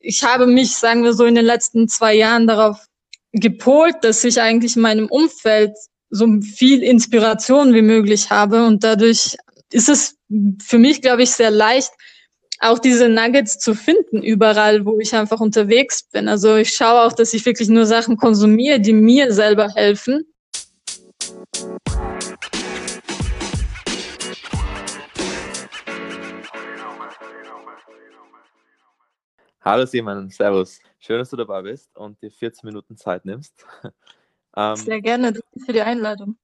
ich habe mich, sagen wir so, in den letzten zwei Jahren darauf gepolt, dass ich eigentlich in meinem Umfeld so viel Inspiration wie möglich habe und dadurch ist es für mich, glaube ich, sehr leicht, auch diese Nuggets zu finden, überall, wo ich einfach unterwegs bin. Also ich schaue auch, dass ich wirklich nur Sachen konsumiere, die mir selber helfen. Hallo Simon, Servus. Schön, dass du dabei bist und dir 14 Minuten Zeit nimmst. ähm, Sehr gerne, danke für die Einladung.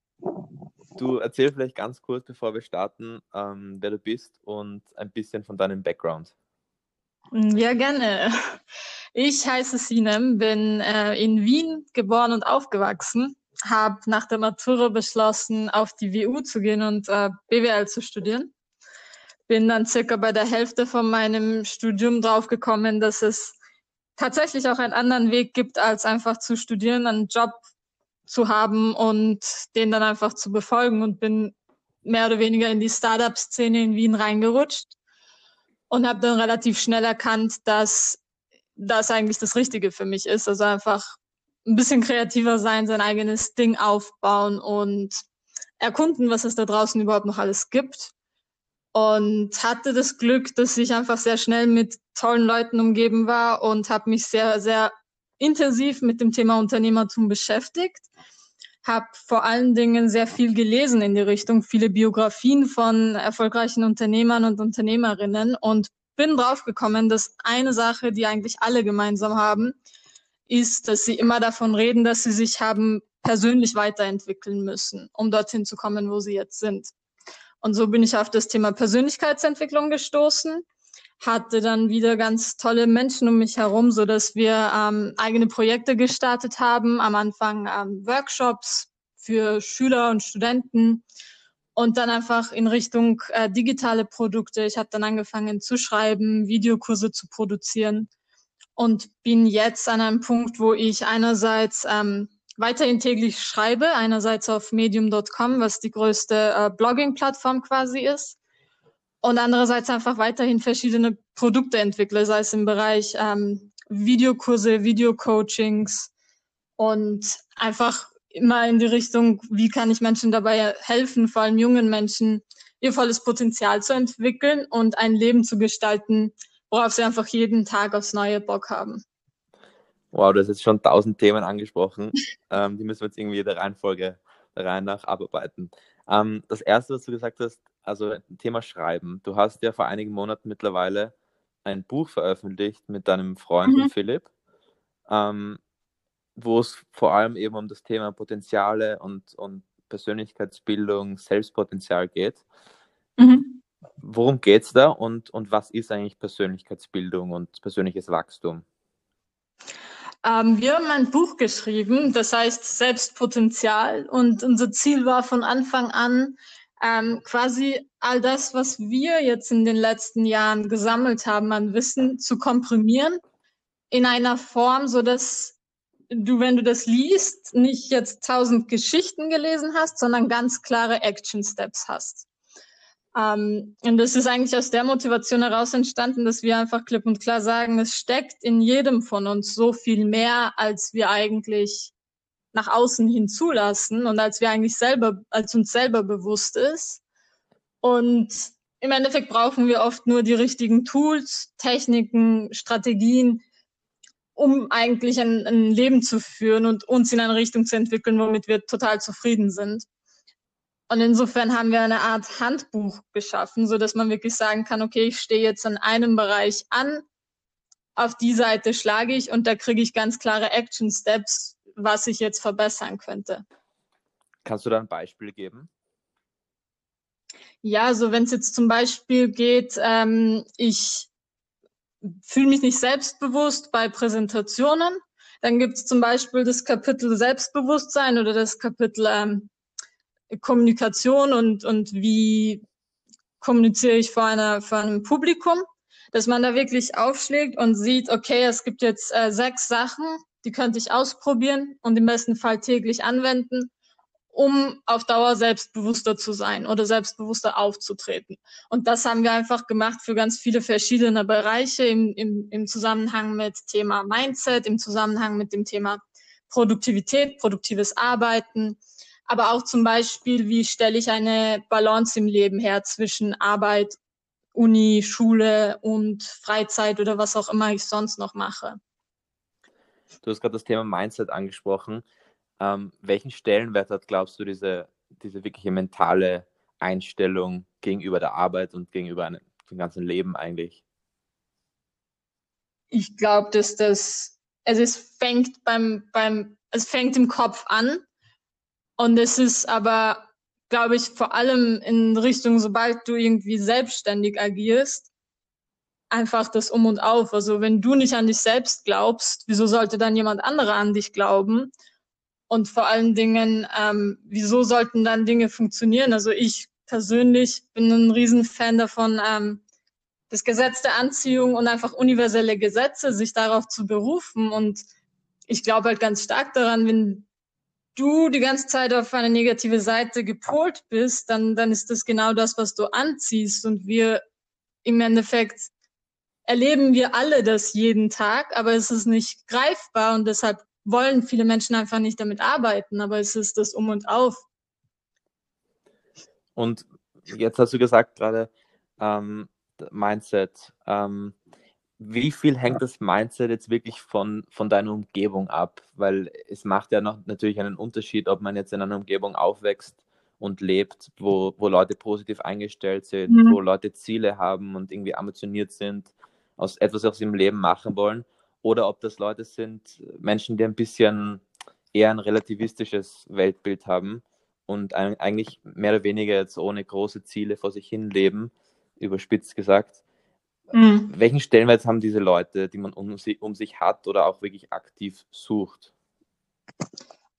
Du erzähl vielleicht ganz kurz, bevor wir starten, ähm, wer du bist und ein bisschen von deinem Background. Mm, ja, gerne. Ich heiße Sinem, bin äh, in Wien geboren und aufgewachsen, habe nach der Matura beschlossen, auf die WU zu gehen und äh, BWL zu studieren. Bin dann circa bei der Hälfte von meinem Studium draufgekommen, dass es tatsächlich auch einen anderen Weg gibt, als einfach zu studieren, einen Job zu haben und den dann einfach zu befolgen und bin mehr oder weniger in die Startup-Szene in Wien reingerutscht und habe dann relativ schnell erkannt, dass das eigentlich das Richtige für mich ist. Also einfach ein bisschen kreativer sein, sein eigenes Ding aufbauen und erkunden, was es da draußen überhaupt noch alles gibt. Und hatte das Glück, dass ich einfach sehr schnell mit tollen Leuten umgeben war und habe mich sehr, sehr intensiv mit dem Thema Unternehmertum beschäftigt habe vor allen Dingen sehr viel gelesen in die Richtung, viele Biografien von erfolgreichen Unternehmern und Unternehmerinnen und bin draufgekommen, dass eine Sache, die eigentlich alle gemeinsam haben, ist, dass sie immer davon reden, dass sie sich haben persönlich weiterentwickeln müssen, um dorthin zu kommen, wo sie jetzt sind. Und so bin ich auf das Thema Persönlichkeitsentwicklung gestoßen hatte dann wieder ganz tolle Menschen um mich herum, so dass wir ähm, eigene Projekte gestartet haben. Am Anfang ähm, Workshops für Schüler und Studenten und dann einfach in Richtung äh, digitale Produkte. Ich habe dann angefangen zu schreiben, Videokurse zu produzieren und bin jetzt an einem Punkt, wo ich einerseits ähm, weiterhin täglich schreibe, einerseits auf medium.com, was die größte äh, Blogging-Plattform quasi ist und andererseits einfach weiterhin verschiedene Produkte entwickle, sei es im Bereich ähm, Videokurse, Videocoachings und einfach immer in die Richtung, wie kann ich Menschen dabei helfen, vor allem jungen Menschen, ihr volles Potenzial zu entwickeln und ein Leben zu gestalten, worauf sie einfach jeden Tag aufs neue Bock haben. Wow, du hast jetzt schon tausend Themen angesprochen. ähm, die müssen wir jetzt irgendwie der Reihenfolge der Reihe nach abarbeiten. Ähm, das erste, was du gesagt hast, also Thema Schreiben. Du hast ja vor einigen Monaten mittlerweile ein Buch veröffentlicht mit deinem Freund mhm. Philipp, ähm, wo es vor allem eben um das Thema Potenziale und, und Persönlichkeitsbildung, Selbstpotenzial geht. Mhm. Worum geht es da und, und was ist eigentlich Persönlichkeitsbildung und persönliches Wachstum? Ähm, wir haben ein Buch geschrieben, das heißt Selbstpotenzial und unser Ziel war von Anfang an, ähm, quasi all das, was wir jetzt in den letzten Jahren gesammelt haben an Wissen, zu komprimieren in einer Form, so dass du, wenn du das liest, nicht jetzt tausend Geschichten gelesen hast, sondern ganz klare Action Steps hast. Ähm, und das ist eigentlich aus der Motivation heraus entstanden, dass wir einfach klipp und klar sagen, es steckt in jedem von uns so viel mehr, als wir eigentlich nach außen hin zulassen und als wir eigentlich selber, als uns selber bewusst ist. Und im Endeffekt brauchen wir oft nur die richtigen Tools, Techniken, Strategien, um eigentlich ein, ein Leben zu führen und uns in eine Richtung zu entwickeln, womit wir total zufrieden sind. Und insofern haben wir eine Art Handbuch geschaffen, so dass man wirklich sagen kann, okay, ich stehe jetzt in einem Bereich an, auf die Seite schlage ich und da kriege ich ganz klare Action Steps, was ich jetzt verbessern könnte. Kannst du da ein Beispiel geben? Ja, also wenn es jetzt zum Beispiel geht, ähm, ich fühle mich nicht selbstbewusst bei Präsentationen, dann gibt es zum Beispiel das Kapitel Selbstbewusstsein oder das Kapitel ähm, Kommunikation und, und wie kommuniziere ich vor, einer, vor einem Publikum, dass man da wirklich aufschlägt und sieht, okay, es gibt jetzt äh, sechs Sachen, die könnte ich ausprobieren und im besten Fall täglich anwenden, um auf Dauer selbstbewusster zu sein oder selbstbewusster aufzutreten. Und das haben wir einfach gemacht für ganz viele verschiedene Bereiche im, im, im Zusammenhang mit Thema Mindset, im Zusammenhang mit dem Thema Produktivität, produktives Arbeiten, aber auch zum Beispiel, wie stelle ich eine Balance im Leben her zwischen Arbeit, Uni, Schule und Freizeit oder was auch immer ich sonst noch mache. Du hast gerade das Thema Mindset angesprochen. Ähm, welchen Stellenwert hat, glaubst du, diese, diese wirkliche mentale Einstellung gegenüber der Arbeit und gegenüber einem, dem ganzen Leben eigentlich? Ich glaube, dass das, also es fängt beim, beim, es fängt im Kopf an und es ist aber, glaube ich, vor allem in Richtung, sobald du irgendwie selbstständig agierst, einfach das Um und Auf. Also wenn du nicht an dich selbst glaubst, wieso sollte dann jemand anderer an dich glauben? Und vor allen Dingen, ähm, wieso sollten dann Dinge funktionieren? Also ich persönlich bin ein Riesenfan davon, ähm, das Gesetz der Anziehung und einfach universelle Gesetze, sich darauf zu berufen. Und ich glaube halt ganz stark daran, wenn du die ganze Zeit auf eine negative Seite gepolt bist, dann, dann ist das genau das, was du anziehst. Und wir im Endeffekt erleben wir alle das jeden Tag, aber es ist nicht greifbar und deshalb wollen viele Menschen einfach nicht damit arbeiten, aber es ist das Um und Auf. Und jetzt hast du gesagt gerade ähm, Mindset. Ähm, wie viel hängt das Mindset jetzt wirklich von, von deiner Umgebung ab? Weil es macht ja noch natürlich einen Unterschied, ob man jetzt in einer Umgebung aufwächst und lebt, wo, wo Leute positiv eingestellt sind, mhm. wo Leute Ziele haben und irgendwie ambitioniert sind, aus etwas aus ihrem Leben machen wollen, oder ob das Leute sind, Menschen, die ein bisschen eher ein relativistisches Weltbild haben und eigentlich mehr oder weniger jetzt ohne große Ziele vor sich hin leben, überspitzt gesagt. Mhm. Welchen Stellenwert haben diese Leute, die man um, um sich hat oder auch wirklich aktiv sucht?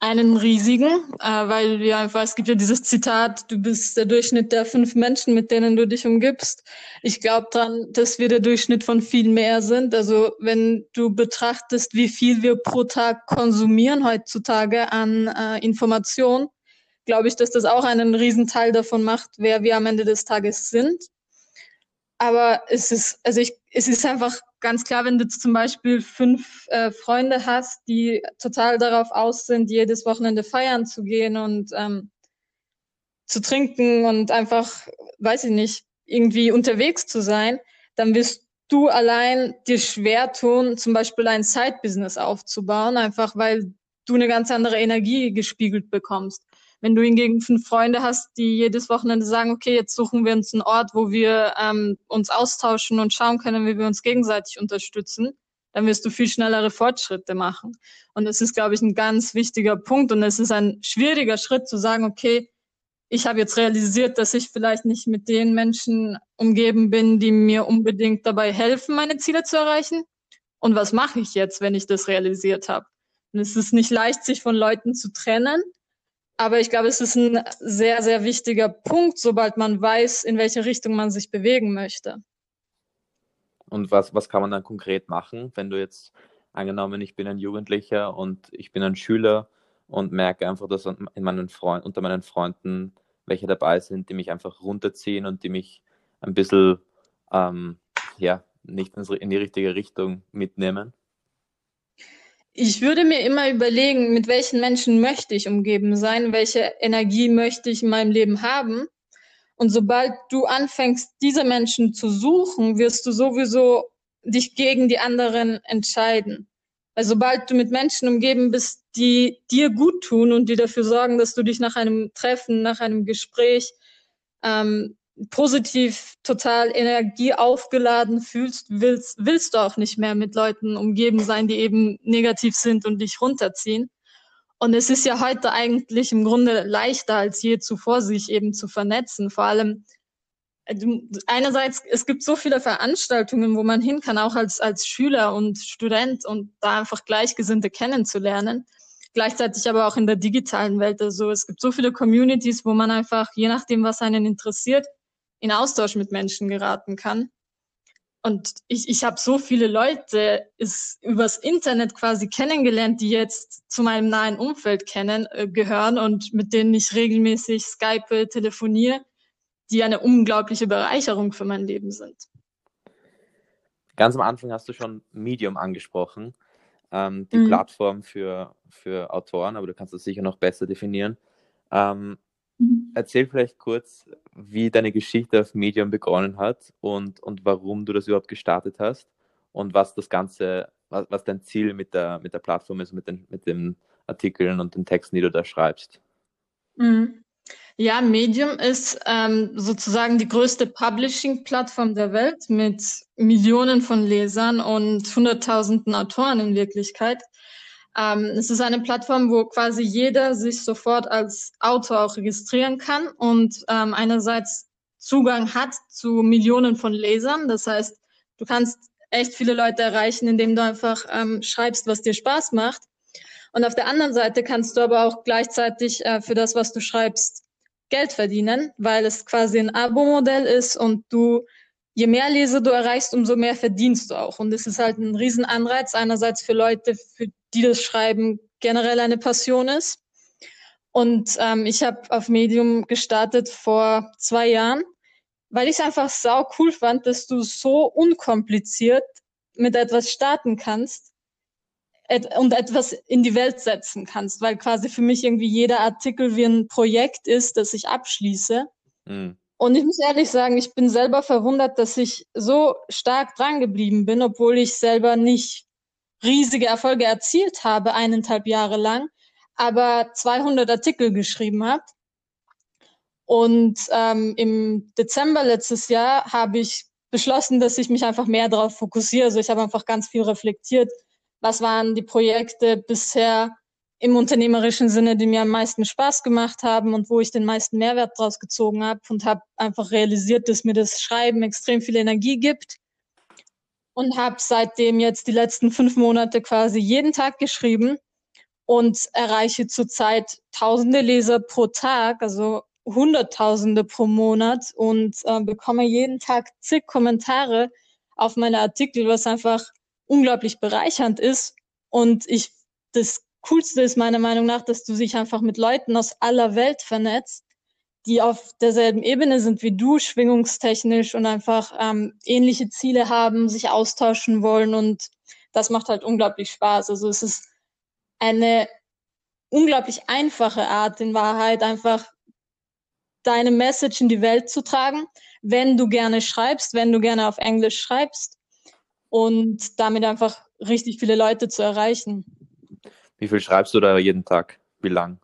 einen riesigen, äh, weil wir einfach, es gibt ja dieses Zitat, du bist der Durchschnitt der fünf Menschen, mit denen du dich umgibst. Ich glaube dran, dass wir der Durchschnitt von viel mehr sind. Also wenn du betrachtest, wie viel wir pro Tag konsumieren heutzutage an äh, Information, glaube ich, dass das auch einen Riesenteil davon macht, wer wir am Ende des Tages sind. Aber es ist, also ich, es ist einfach ganz klar, wenn du zum Beispiel fünf äh, Freunde hast, die total darauf aus sind, jedes Wochenende feiern zu gehen und ähm, zu trinken und einfach, weiß ich nicht, irgendwie unterwegs zu sein, dann wirst du allein dir schwer tun, zum Beispiel ein Side-Business aufzubauen, einfach weil du eine ganz andere Energie gespiegelt bekommst. Wenn du hingegen fünf Freunde hast, die jedes Wochenende sagen, okay, jetzt suchen wir uns einen Ort, wo wir ähm, uns austauschen und schauen können, wie wir uns gegenseitig unterstützen, dann wirst du viel schnellere Fortschritte machen. Und das ist, glaube ich, ein ganz wichtiger Punkt. Und es ist ein schwieriger Schritt zu sagen, okay, ich habe jetzt realisiert, dass ich vielleicht nicht mit den Menschen umgeben bin, die mir unbedingt dabei helfen, meine Ziele zu erreichen. Und was mache ich jetzt, wenn ich das realisiert habe? Und es ist nicht leicht, sich von Leuten zu trennen, aber ich glaube, es ist ein sehr, sehr wichtiger Punkt, sobald man weiß, in welche Richtung man sich bewegen möchte. Und was, was kann man dann konkret machen, wenn du jetzt angenommen, ich bin ein Jugendlicher und ich bin ein Schüler und merke einfach, dass in meinen Freund, unter meinen Freunden welche dabei sind, die mich einfach runterziehen und die mich ein bisschen ähm, ja, nicht in die richtige Richtung mitnehmen? Ich würde mir immer überlegen, mit welchen Menschen möchte ich umgeben sein, welche Energie möchte ich in meinem Leben haben. Und sobald du anfängst, diese Menschen zu suchen, wirst du sowieso dich gegen die anderen entscheiden. Weil sobald du mit Menschen umgeben bist, die dir gut tun und die dafür sorgen, dass du dich nach einem Treffen, nach einem Gespräch ähm, positiv, total energieaufgeladen fühlst, willst, willst du auch nicht mehr mit Leuten umgeben sein, die eben negativ sind und dich runterziehen. Und es ist ja heute eigentlich im Grunde leichter als je zuvor, sich eben zu vernetzen. Vor allem, äh, einerseits, es gibt so viele Veranstaltungen, wo man hin kann, auch als, als Schüler und Student und da einfach Gleichgesinnte kennenzulernen. Gleichzeitig aber auch in der digitalen Welt. Also es gibt so viele Communities, wo man einfach, je nachdem, was einen interessiert, in Austausch mit Menschen geraten kann. und ich, ich habe so viele Leute ist übers Internet quasi kennengelernt, die jetzt zu meinem nahen Umfeld kennen, äh, gehören und mit denen ich regelmäßig Skype, telefoniere, die eine unglaubliche Bereicherung für mein Leben sind. Ganz am Anfang hast du schon Medium angesprochen, ähm, die mhm. Plattform für, für Autoren, aber du kannst das sicher noch besser definieren. Ähm. Erzähl vielleicht kurz, wie deine Geschichte auf Medium begonnen hat und, und warum du das überhaupt gestartet hast und was das Ganze, was, was dein Ziel mit der, mit der Plattform ist, mit den, mit den Artikeln und den Texten, die du da schreibst. Mhm. Ja, Medium ist ähm, sozusagen die größte Publishing-Plattform der Welt mit Millionen von Lesern und hunderttausenden Autoren in Wirklichkeit. Ähm, es ist eine Plattform, wo quasi jeder sich sofort als Autor auch registrieren kann und ähm, einerseits Zugang hat zu Millionen von Lesern. Das heißt, du kannst echt viele Leute erreichen, indem du einfach ähm, schreibst, was dir Spaß macht. Und auf der anderen Seite kannst du aber auch gleichzeitig äh, für das, was du schreibst, Geld verdienen, weil es quasi ein Abo-Modell ist und du, je mehr Leser du erreichst, umso mehr verdienst du auch. Und es ist halt ein Riesenanreiz einerseits für Leute, für die das Schreiben generell eine Passion ist. Und ähm, ich habe auf Medium gestartet vor zwei Jahren, weil ich es einfach sau cool fand, dass du so unkompliziert mit etwas starten kannst et und etwas in die Welt setzen kannst, weil quasi für mich irgendwie jeder Artikel wie ein Projekt ist, das ich abschließe. Mhm. Und ich muss ehrlich sagen, ich bin selber verwundert, dass ich so stark dran geblieben bin, obwohl ich selber nicht riesige Erfolge erzielt habe, eineinhalb Jahre lang, aber 200 Artikel geschrieben habe. Und ähm, im Dezember letztes Jahr habe ich beschlossen, dass ich mich einfach mehr darauf fokussiere. Also ich habe einfach ganz viel reflektiert, was waren die Projekte bisher im unternehmerischen Sinne, die mir am meisten Spaß gemacht haben und wo ich den meisten Mehrwert draus gezogen habe und habe einfach realisiert, dass mir das Schreiben extrem viel Energie gibt und habe seitdem jetzt die letzten fünf Monate quasi jeden Tag geschrieben und erreiche zurzeit tausende Leser pro Tag, also Hunderttausende pro Monat und äh, bekomme jeden Tag zig Kommentare auf meine Artikel, was einfach unglaublich bereichernd ist. Und ich, das Coolste ist meiner Meinung nach, dass du dich einfach mit Leuten aus aller Welt vernetzt, die auf derselben Ebene sind wie du, schwingungstechnisch und einfach ähm, ähnliche Ziele haben, sich austauschen wollen und das macht halt unglaublich Spaß. Also es ist eine unglaublich einfache Art, in Wahrheit einfach deine Message in die Welt zu tragen, wenn du gerne schreibst, wenn du gerne auf Englisch schreibst und damit einfach richtig viele Leute zu erreichen. Wie viel schreibst du da jeden Tag? Wie lang?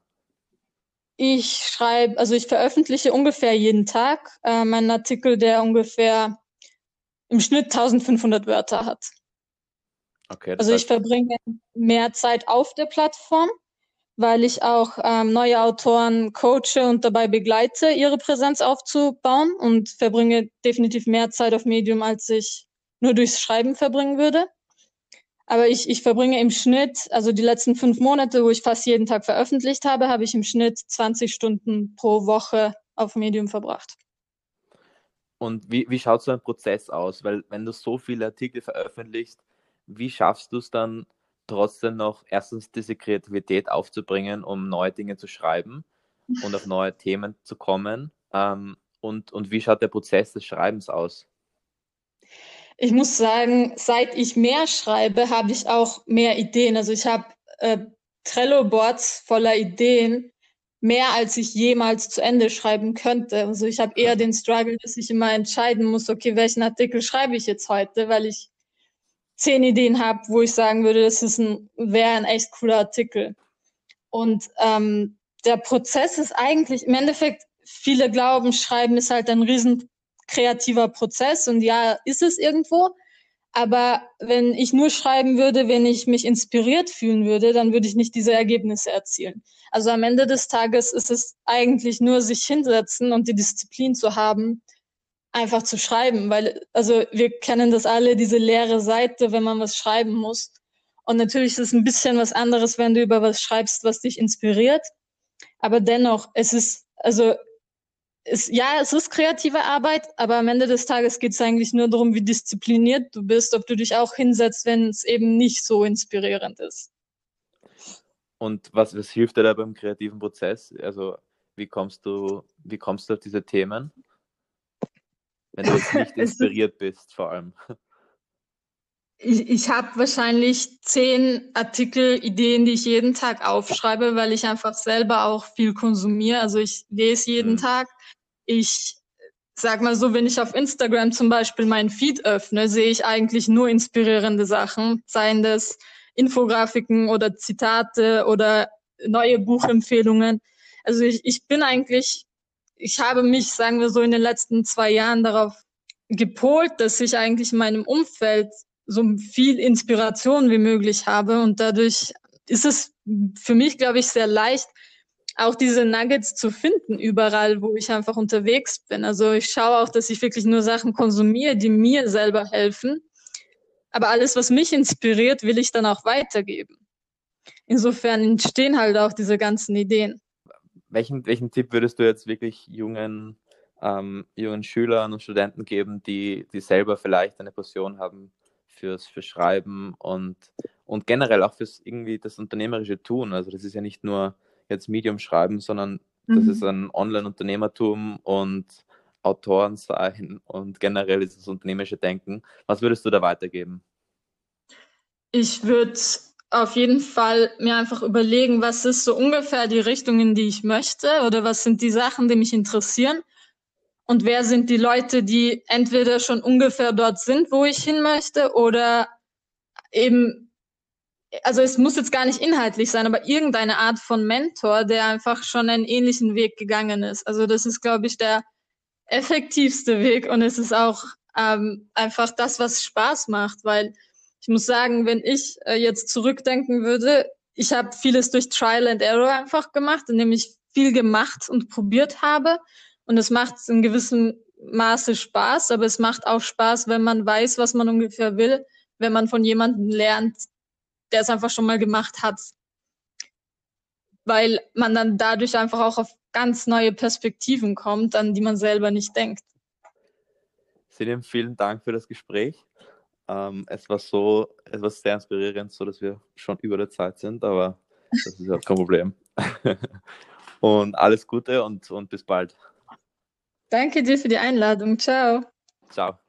Ich schreibe, also ich veröffentliche ungefähr jeden Tag äh, meinen Artikel, der ungefähr im Schnitt 1500 Wörter hat. Okay, also ich verbringe mehr Zeit auf der Plattform, weil ich auch ähm, neue Autoren coache und dabei begleite, ihre Präsenz aufzubauen und verbringe definitiv mehr Zeit auf Medium, als ich nur durchs Schreiben verbringen würde. Aber ich, ich verbringe im Schnitt, also die letzten fünf Monate, wo ich fast jeden Tag veröffentlicht habe, habe ich im Schnitt 20 Stunden pro Woche auf Medium verbracht. Und wie, wie schaut so ein Prozess aus? Weil wenn du so viele Artikel veröffentlichst, wie schaffst du es dann trotzdem noch erstens diese Kreativität aufzubringen, um neue Dinge zu schreiben und auf neue Themen zu kommen? Ähm, und, und wie schaut der Prozess des Schreibens aus? Ich muss sagen, seit ich mehr schreibe, habe ich auch mehr Ideen. Also ich habe äh, Trello-Boards voller Ideen, mehr als ich jemals zu Ende schreiben könnte. Also ich habe eher den Struggle, dass ich immer entscheiden muss, okay, welchen Artikel schreibe ich jetzt heute, weil ich zehn Ideen habe, wo ich sagen würde, das ist ein, wäre ein echt cooler Artikel. Und ähm, der Prozess ist eigentlich im Endeffekt, viele glauben, Schreiben ist halt ein riesen kreativer Prozess und ja, ist es irgendwo. Aber wenn ich nur schreiben würde, wenn ich mich inspiriert fühlen würde, dann würde ich nicht diese Ergebnisse erzielen. Also am Ende des Tages ist es eigentlich nur sich hinsetzen und die Disziplin zu haben, einfach zu schreiben, weil, also wir kennen das alle, diese leere Seite, wenn man was schreiben muss. Und natürlich ist es ein bisschen was anderes, wenn du über was schreibst, was dich inspiriert. Aber dennoch, es ist, also es, ja, es ist kreative Arbeit, aber am Ende des Tages geht es eigentlich nur darum, wie diszipliniert du bist, ob du dich auch hinsetzt, wenn es eben nicht so inspirierend ist. Und was, was hilft dir da beim kreativen Prozess? Also wie kommst du, wie kommst du auf diese Themen? Wenn du jetzt nicht inspiriert bist, vor allem. Ich, ich habe wahrscheinlich zehn Artikel, Ideen, die ich jeden Tag aufschreibe, weil ich einfach selber auch viel konsumiere. Also ich lese jeden mhm. Tag. Ich sag mal so, wenn ich auf Instagram zum Beispiel meinen Feed öffne, sehe ich eigentlich nur inspirierende Sachen, seien das Infografiken oder Zitate oder neue Buchempfehlungen. Also ich, ich bin eigentlich, ich habe mich, sagen wir so, in den letzten zwei Jahren darauf gepolt, dass ich eigentlich in meinem Umfeld so viel Inspiration wie möglich habe. Und dadurch ist es für mich, glaube ich, sehr leicht, auch diese Nuggets zu finden überall, wo ich einfach unterwegs bin. Also ich schaue auch, dass ich wirklich nur Sachen konsumiere, die mir selber helfen. Aber alles, was mich inspiriert, will ich dann auch weitergeben. Insofern entstehen halt auch diese ganzen Ideen. Welchen, welchen Tipp würdest du jetzt wirklich jungen, ähm, jungen Schülern und Studenten geben, die, die selber vielleicht eine Passion haben fürs, fürs Schreiben und, und generell auch fürs irgendwie das unternehmerische Tun? Also das ist ja nicht nur jetzt Medium schreiben, sondern das mhm. ist ein Online-Unternehmertum und Autoren sein und generell dieses unternehmerische Denken. Was würdest du da weitergeben? Ich würde auf jeden Fall mir einfach überlegen, was ist so ungefähr die Richtung, in die ich möchte oder was sind die Sachen, die mich interessieren und wer sind die Leute, die entweder schon ungefähr dort sind, wo ich hin möchte oder eben, also es muss jetzt gar nicht inhaltlich sein, aber irgendeine Art von Mentor, der einfach schon einen ähnlichen Weg gegangen ist. Also das ist, glaube ich, der effektivste Weg und es ist auch ähm, einfach das, was Spaß macht, weil ich muss sagen, wenn ich äh, jetzt zurückdenken würde, ich habe vieles durch Trial and Error einfach gemacht, indem ich viel gemacht und probiert habe und es macht in gewissem Maße Spaß, aber es macht auch Spaß, wenn man weiß, was man ungefähr will, wenn man von jemandem lernt, der es einfach schon mal gemacht hat. Weil man dann dadurch einfach auch auf ganz neue Perspektiven kommt, an die man selber nicht denkt. Selim, vielen Dank für das Gespräch. Ähm, es war so, es war sehr inspirierend, so dass wir schon über der Zeit sind, aber das ist ja kein Problem. und alles Gute und, und bis bald. Danke dir für die Einladung. Ciao. Ciao.